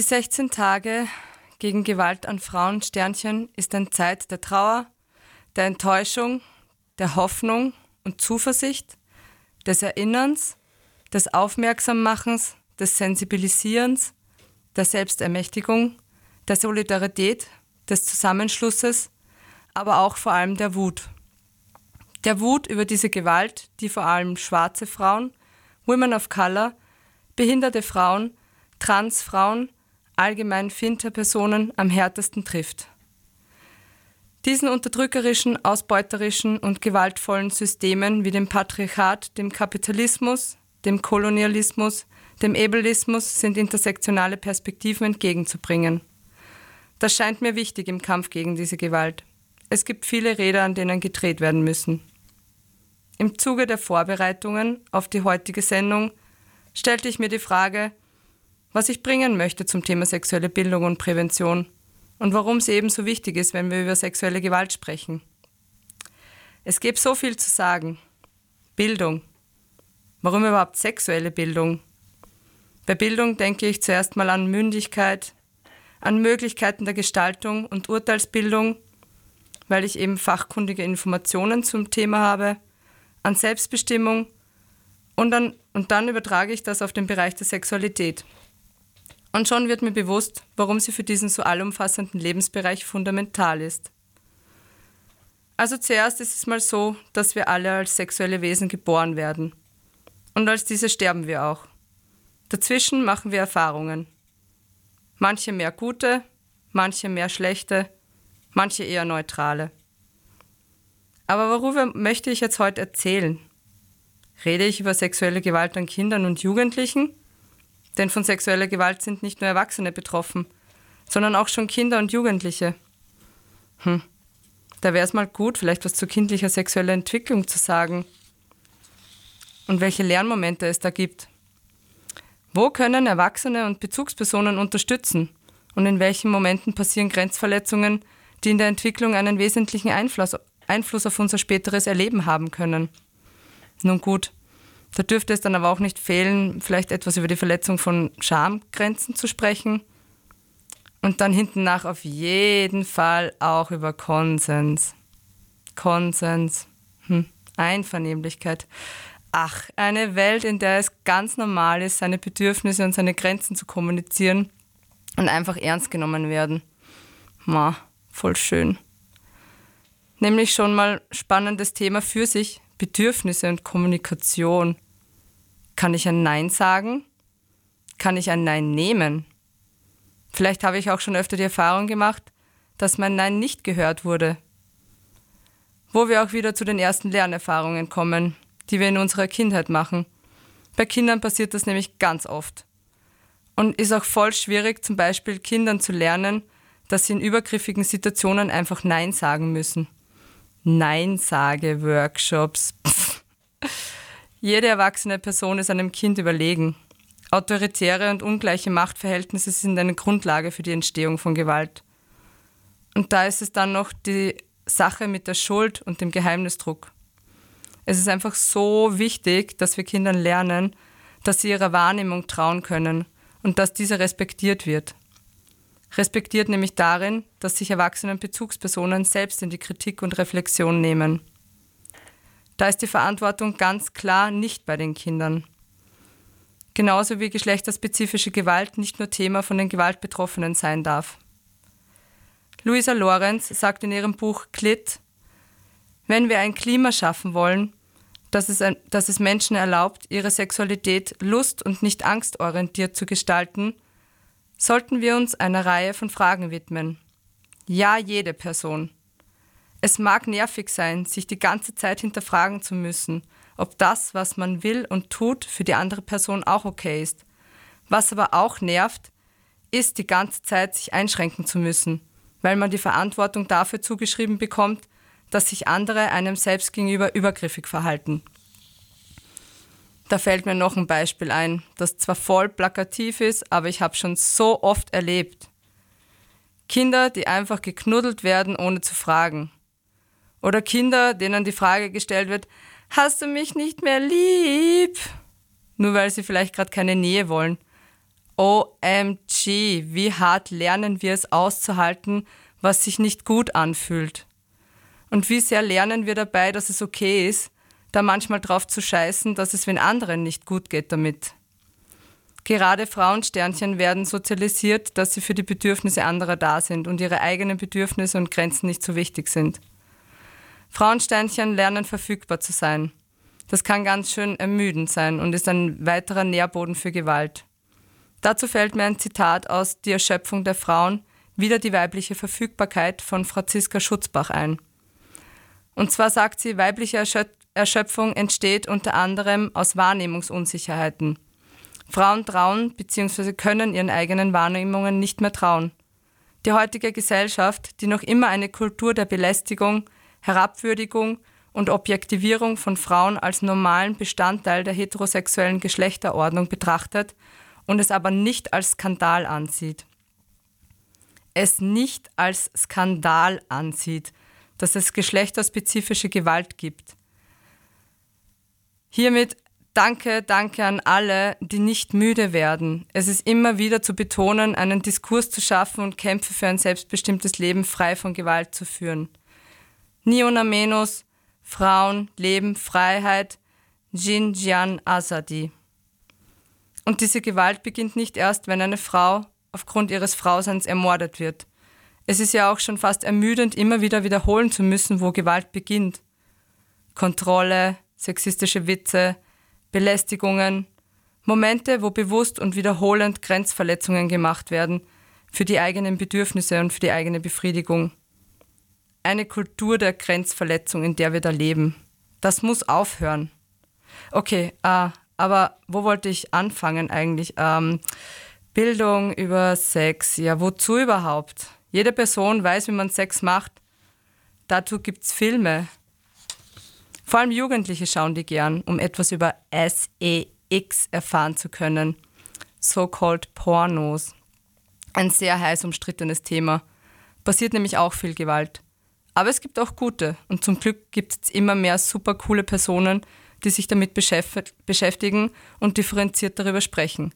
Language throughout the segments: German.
Die 16 Tage gegen Gewalt an Frauen Sternchen ist eine Zeit der Trauer, der Enttäuschung, der Hoffnung und Zuversicht, des Erinnerns, des Aufmerksammachens, des Sensibilisierens, der Selbstermächtigung, der Solidarität, des Zusammenschlusses, aber auch vor allem der Wut. Der Wut über diese Gewalt, die vor allem schwarze Frauen, Women of Color, behinderte Frauen, Transfrauen, allgemein Finter-Personen am härtesten trifft. Diesen unterdrückerischen, ausbeuterischen und gewaltvollen Systemen wie dem Patriarchat, dem Kapitalismus, dem Kolonialismus, dem Ableismus sind intersektionale Perspektiven entgegenzubringen. Das scheint mir wichtig im Kampf gegen diese Gewalt. Es gibt viele Räder, an denen gedreht werden müssen. Im Zuge der Vorbereitungen auf die heutige Sendung stellte ich mir die Frage, was ich bringen möchte zum Thema sexuelle Bildung und Prävention und warum sie ebenso wichtig ist, wenn wir über sexuelle Gewalt sprechen. Es gibt so viel zu sagen. Bildung. Warum überhaupt sexuelle Bildung? Bei Bildung denke ich zuerst mal an Mündigkeit, an Möglichkeiten der Gestaltung und Urteilsbildung, weil ich eben fachkundige Informationen zum Thema habe, an Selbstbestimmung und, an, und dann übertrage ich das auf den Bereich der Sexualität. Und schon wird mir bewusst, warum sie für diesen so allumfassenden Lebensbereich fundamental ist. Also zuerst ist es mal so, dass wir alle als sexuelle Wesen geboren werden. Und als diese sterben wir auch. Dazwischen machen wir Erfahrungen. Manche mehr gute, manche mehr schlechte, manche eher neutrale. Aber worüber möchte ich jetzt heute erzählen? Rede ich über sexuelle Gewalt an Kindern und Jugendlichen? Denn von sexueller Gewalt sind nicht nur Erwachsene betroffen, sondern auch schon Kinder und Jugendliche. Hm, da wäre es mal gut, vielleicht was zu kindlicher sexueller Entwicklung zu sagen. Und welche Lernmomente es da gibt. Wo können Erwachsene und Bezugspersonen unterstützen? Und in welchen Momenten passieren Grenzverletzungen, die in der Entwicklung einen wesentlichen Einfluss, Einfluss auf unser späteres Erleben haben können? Nun gut, da dürfte es dann aber auch nicht fehlen, vielleicht etwas über die Verletzung von Schamgrenzen zu sprechen. Und dann hinten nach auf jeden Fall auch über Konsens. Konsens. Hm. Einvernehmlichkeit. Ach, eine Welt, in der es ganz normal ist, seine Bedürfnisse und seine Grenzen zu kommunizieren und einfach ernst genommen werden. Ma, voll schön. Nämlich schon mal spannendes Thema für sich, Bedürfnisse und Kommunikation. Kann ich ein Nein sagen? Kann ich ein Nein nehmen? Vielleicht habe ich auch schon öfter die Erfahrung gemacht, dass mein Nein nicht gehört wurde. Wo wir auch wieder zu den ersten Lernerfahrungen kommen, die wir in unserer Kindheit machen. Bei Kindern passiert das nämlich ganz oft. Und ist auch voll schwierig, zum Beispiel Kindern zu lernen, dass sie in übergriffigen Situationen einfach Nein sagen müssen. Nein-Sage-Workshops. Jede erwachsene Person ist einem Kind überlegen. Autoritäre und ungleiche Machtverhältnisse sind eine Grundlage für die Entstehung von Gewalt. Und da ist es dann noch die Sache mit der Schuld und dem Geheimnisdruck. Es ist einfach so wichtig, dass wir Kindern lernen, dass sie ihrer Wahrnehmung trauen können und dass diese respektiert wird. Respektiert nämlich darin, dass sich erwachsene Bezugspersonen selbst in die Kritik und Reflexion nehmen. Da ist die Verantwortung ganz klar nicht bei den Kindern. Genauso wie geschlechterspezifische Gewalt nicht nur Thema von den Gewaltbetroffenen sein darf. Luisa Lorenz sagt in ihrem Buch Klit, wenn wir ein Klima schaffen wollen, das es, das es Menschen erlaubt, ihre Sexualität lust- und nicht angstorientiert zu gestalten, sollten wir uns einer Reihe von Fragen widmen. Ja, jede Person. Es mag nervig sein, sich die ganze Zeit hinterfragen zu müssen, ob das, was man will und tut, für die andere Person auch okay ist. Was aber auch nervt, ist die ganze Zeit sich einschränken zu müssen, weil man die Verantwortung dafür zugeschrieben bekommt, dass sich andere einem selbst gegenüber übergriffig verhalten. Da fällt mir noch ein Beispiel ein, das zwar voll plakativ ist, aber ich habe schon so oft erlebt. Kinder, die einfach geknuddelt werden, ohne zu fragen. Oder Kinder, denen die Frage gestellt wird, hast du mich nicht mehr lieb? Nur weil sie vielleicht gerade keine Nähe wollen. OMG, wie hart lernen wir es auszuhalten, was sich nicht gut anfühlt. Und wie sehr lernen wir dabei, dass es okay ist, da manchmal drauf zu scheißen, dass es wenn anderen nicht gut geht damit. Gerade Frauensternchen werden sozialisiert, dass sie für die Bedürfnisse anderer da sind und ihre eigenen Bedürfnisse und Grenzen nicht so wichtig sind. Frauensternchen lernen verfügbar zu sein. Das kann ganz schön ermüdend sein und ist ein weiterer Nährboden für Gewalt. Dazu fällt mir ein Zitat aus Die Erschöpfung der Frauen, wieder die weibliche Verfügbarkeit von Franziska Schutzbach ein. Und zwar sagt sie, weibliche Erschöpfung entsteht unter anderem aus Wahrnehmungsunsicherheiten. Frauen trauen bzw. können ihren eigenen Wahrnehmungen nicht mehr trauen. Die heutige Gesellschaft, die noch immer eine Kultur der Belästigung, Herabwürdigung und Objektivierung von Frauen als normalen Bestandteil der heterosexuellen Geschlechterordnung betrachtet und es aber nicht als Skandal ansieht. Es nicht als Skandal ansieht, dass es geschlechterspezifische Gewalt gibt. Hiermit danke, danke an alle, die nicht müde werden. Es ist immer wieder zu betonen, einen Diskurs zu schaffen und Kämpfe für ein selbstbestimmtes Leben frei von Gewalt zu führen. Niona Menos, Frauen, Leben, Freiheit, Jin Jian Azadi. Und diese Gewalt beginnt nicht erst, wenn eine Frau aufgrund ihres Frauseins ermordet wird. Es ist ja auch schon fast ermüdend, immer wieder wiederholen zu müssen, wo Gewalt beginnt. Kontrolle, sexistische Witze, Belästigungen, Momente, wo bewusst und wiederholend Grenzverletzungen gemacht werden für die eigenen Bedürfnisse und für die eigene Befriedigung. Eine Kultur der Grenzverletzung, in der wir da leben. Das muss aufhören. Okay, äh, aber wo wollte ich anfangen eigentlich? Ähm, Bildung über Sex, ja, wozu überhaupt? Jede Person weiß, wie man Sex macht. Dazu gibt es Filme, vor allem Jugendliche schauen die gern, um etwas über SEX erfahren zu können. So-called Pornos. Ein sehr heiß umstrittenes Thema. Passiert nämlich auch viel Gewalt. Aber es gibt auch gute und zum Glück gibt es immer mehr super coole Personen, die sich damit beschäftigen und differenziert darüber sprechen.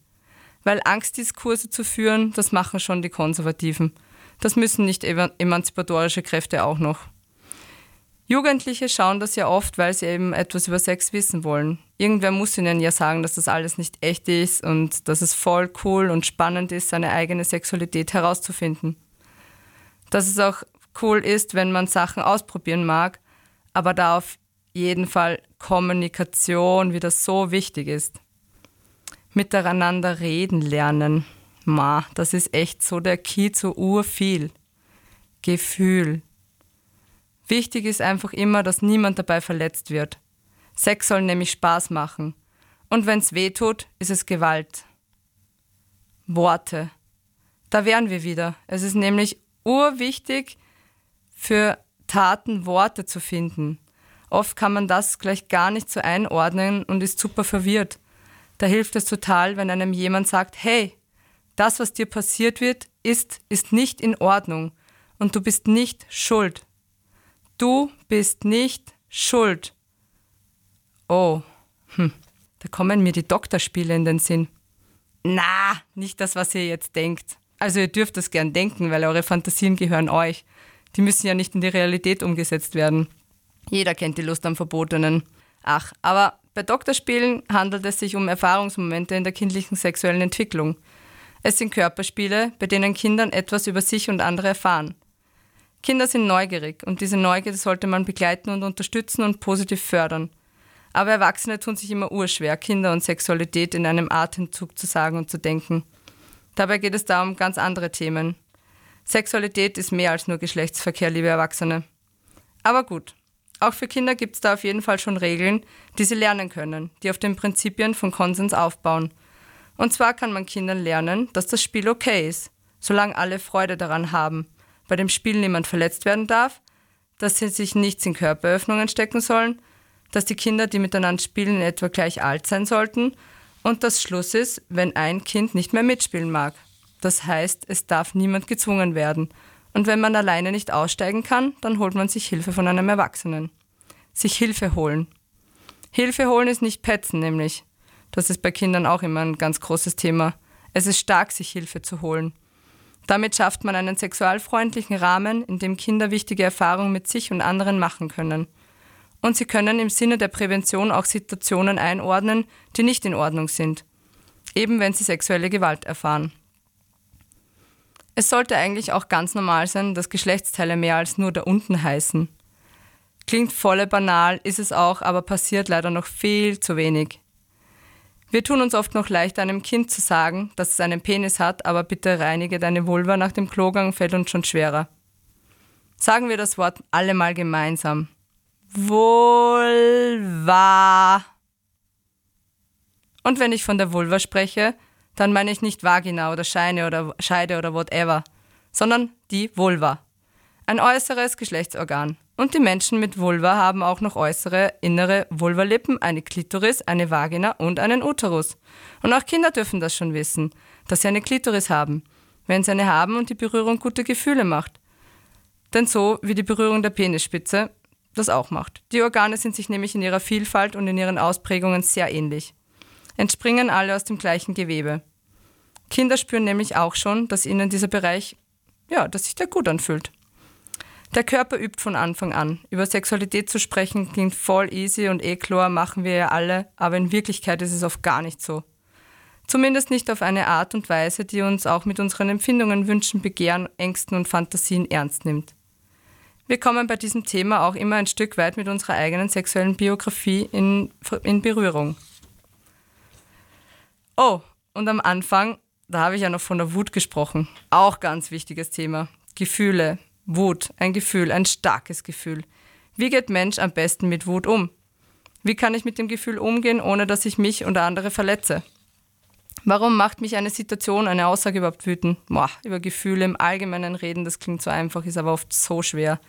Weil Angstdiskurse zu führen, das machen schon die Konservativen. Das müssen nicht emanzipatorische Kräfte auch noch. Jugendliche schauen das ja oft, weil sie eben etwas über Sex wissen wollen. Irgendwer muss ihnen ja sagen, dass das alles nicht echt ist und dass es voll cool und spannend ist, seine eigene Sexualität herauszufinden. Dass es auch cool ist, wenn man Sachen ausprobieren mag, aber da auf jeden Fall Kommunikation wieder so wichtig ist. Miteinander reden lernen. Ma, das ist echt so der Key zu urviel. Gefühl, Wichtig ist einfach immer, dass niemand dabei verletzt wird. Sex soll nämlich Spaß machen. Und wenn es weh tut, ist es Gewalt. Worte. Da wären wir wieder. Es ist nämlich urwichtig, für Taten Worte zu finden. Oft kann man das gleich gar nicht so einordnen und ist super verwirrt. Da hilft es total, wenn einem jemand sagt, hey, das, was dir passiert wird, ist, ist nicht in Ordnung und du bist nicht schuld. Du bist nicht schuld. Oh, hm, da kommen mir die Doktorspiele in den Sinn. Na, nicht das, was ihr jetzt denkt. Also ihr dürft das gern denken, weil eure Fantasien gehören euch. Die müssen ja nicht in die Realität umgesetzt werden. Jeder kennt die Lust am Verbotenen. Ach, aber bei Doktorspielen handelt es sich um Erfahrungsmomente in der kindlichen sexuellen Entwicklung. Es sind Körperspiele, bei denen Kindern etwas über sich und andere erfahren. Kinder sind neugierig und diese Neugierde sollte man begleiten und unterstützen und positiv fördern. Aber Erwachsene tun sich immer urschwer, Kinder und Sexualität in einem Atemzug zu sagen und zu denken. Dabei geht es da um ganz andere Themen. Sexualität ist mehr als nur Geschlechtsverkehr, liebe Erwachsene. Aber gut, auch für Kinder gibt es da auf jeden Fall schon Regeln, die sie lernen können, die auf den Prinzipien von Konsens aufbauen. Und zwar kann man Kindern lernen, dass das Spiel okay ist, solange alle Freude daran haben bei dem Spiel niemand verletzt werden darf, dass sie sich nichts in Körperöffnungen stecken sollen, dass die Kinder, die miteinander spielen, etwa gleich alt sein sollten und dass Schluss ist, wenn ein Kind nicht mehr mitspielen mag. Das heißt, es darf niemand gezwungen werden. Und wenn man alleine nicht aussteigen kann, dann holt man sich Hilfe von einem Erwachsenen. Sich Hilfe holen. Hilfe holen ist nicht petzen, nämlich. Das ist bei Kindern auch immer ein ganz großes Thema. Es ist stark, sich Hilfe zu holen. Damit schafft man einen sexualfreundlichen Rahmen, in dem Kinder wichtige Erfahrungen mit sich und anderen machen können. Und sie können im Sinne der Prävention auch Situationen einordnen, die nicht in Ordnung sind, eben wenn sie sexuelle Gewalt erfahren. Es sollte eigentlich auch ganz normal sein, dass Geschlechtsteile mehr als nur da unten heißen. Klingt volle banal, ist es auch, aber passiert leider noch viel zu wenig. Wir tun uns oft noch leicht, einem Kind zu sagen, dass es einen Penis hat, aber bitte reinige deine Vulva nach dem Klogang, fällt uns schon schwerer. Sagen wir das Wort alle mal gemeinsam. Vulva. Und wenn ich von der Vulva spreche, dann meine ich nicht Vagina oder Scheine oder Scheide oder whatever, sondern die Vulva. Ein äußeres Geschlechtsorgan. Und die Menschen mit Vulva haben auch noch äußere, innere Vulvalippen, eine Klitoris, eine Vagina und einen Uterus. Und auch Kinder dürfen das schon wissen, dass sie eine Klitoris haben, wenn sie eine haben und die Berührung gute Gefühle macht. Denn so wie die Berührung der Penisspitze das auch macht. Die Organe sind sich nämlich in ihrer Vielfalt und in ihren Ausprägungen sehr ähnlich. Entspringen alle aus dem gleichen Gewebe. Kinder spüren nämlich auch schon, dass ihnen dieser Bereich, ja, dass sich der gut anfühlt. Der Körper übt von Anfang an. Über Sexualität zu sprechen klingt voll easy und eh klar, machen wir ja alle, aber in Wirklichkeit ist es oft gar nicht so. Zumindest nicht auf eine Art und Weise, die uns auch mit unseren Empfindungen, Wünschen, Begehren, Ängsten und Fantasien ernst nimmt. Wir kommen bei diesem Thema auch immer ein Stück weit mit unserer eigenen sexuellen Biografie in, in Berührung. Oh, und am Anfang, da habe ich ja noch von der Wut gesprochen. Auch ganz wichtiges Thema. Gefühle, Wut, ein Gefühl, ein starkes Gefühl. Wie geht Mensch am besten mit Wut um? Wie kann ich mit dem Gefühl umgehen, ohne dass ich mich und andere verletze? Warum macht mich eine Situation, eine Aussage überhaupt wütend? Boah, über Gefühle im Allgemeinen reden, das klingt so einfach, ist aber oft so schwer.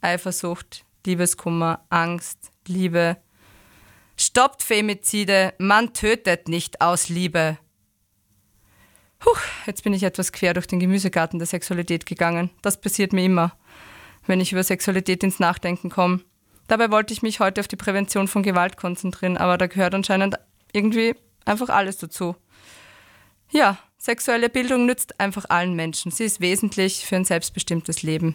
Eifersucht, Liebeskummer, Angst, Liebe. Stoppt Femizide, man tötet nicht aus Liebe. Puh, jetzt bin ich etwas quer durch den Gemüsegarten der Sexualität gegangen. Das passiert mir immer, wenn ich über Sexualität ins Nachdenken komme. Dabei wollte ich mich heute auf die Prävention von Gewalt konzentrieren, aber da gehört anscheinend irgendwie einfach alles dazu. Ja, sexuelle Bildung nützt einfach allen Menschen. Sie ist wesentlich für ein selbstbestimmtes Leben.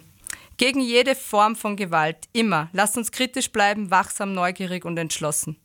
Gegen jede Form von Gewalt, immer. Lasst uns kritisch bleiben, wachsam, neugierig und entschlossen.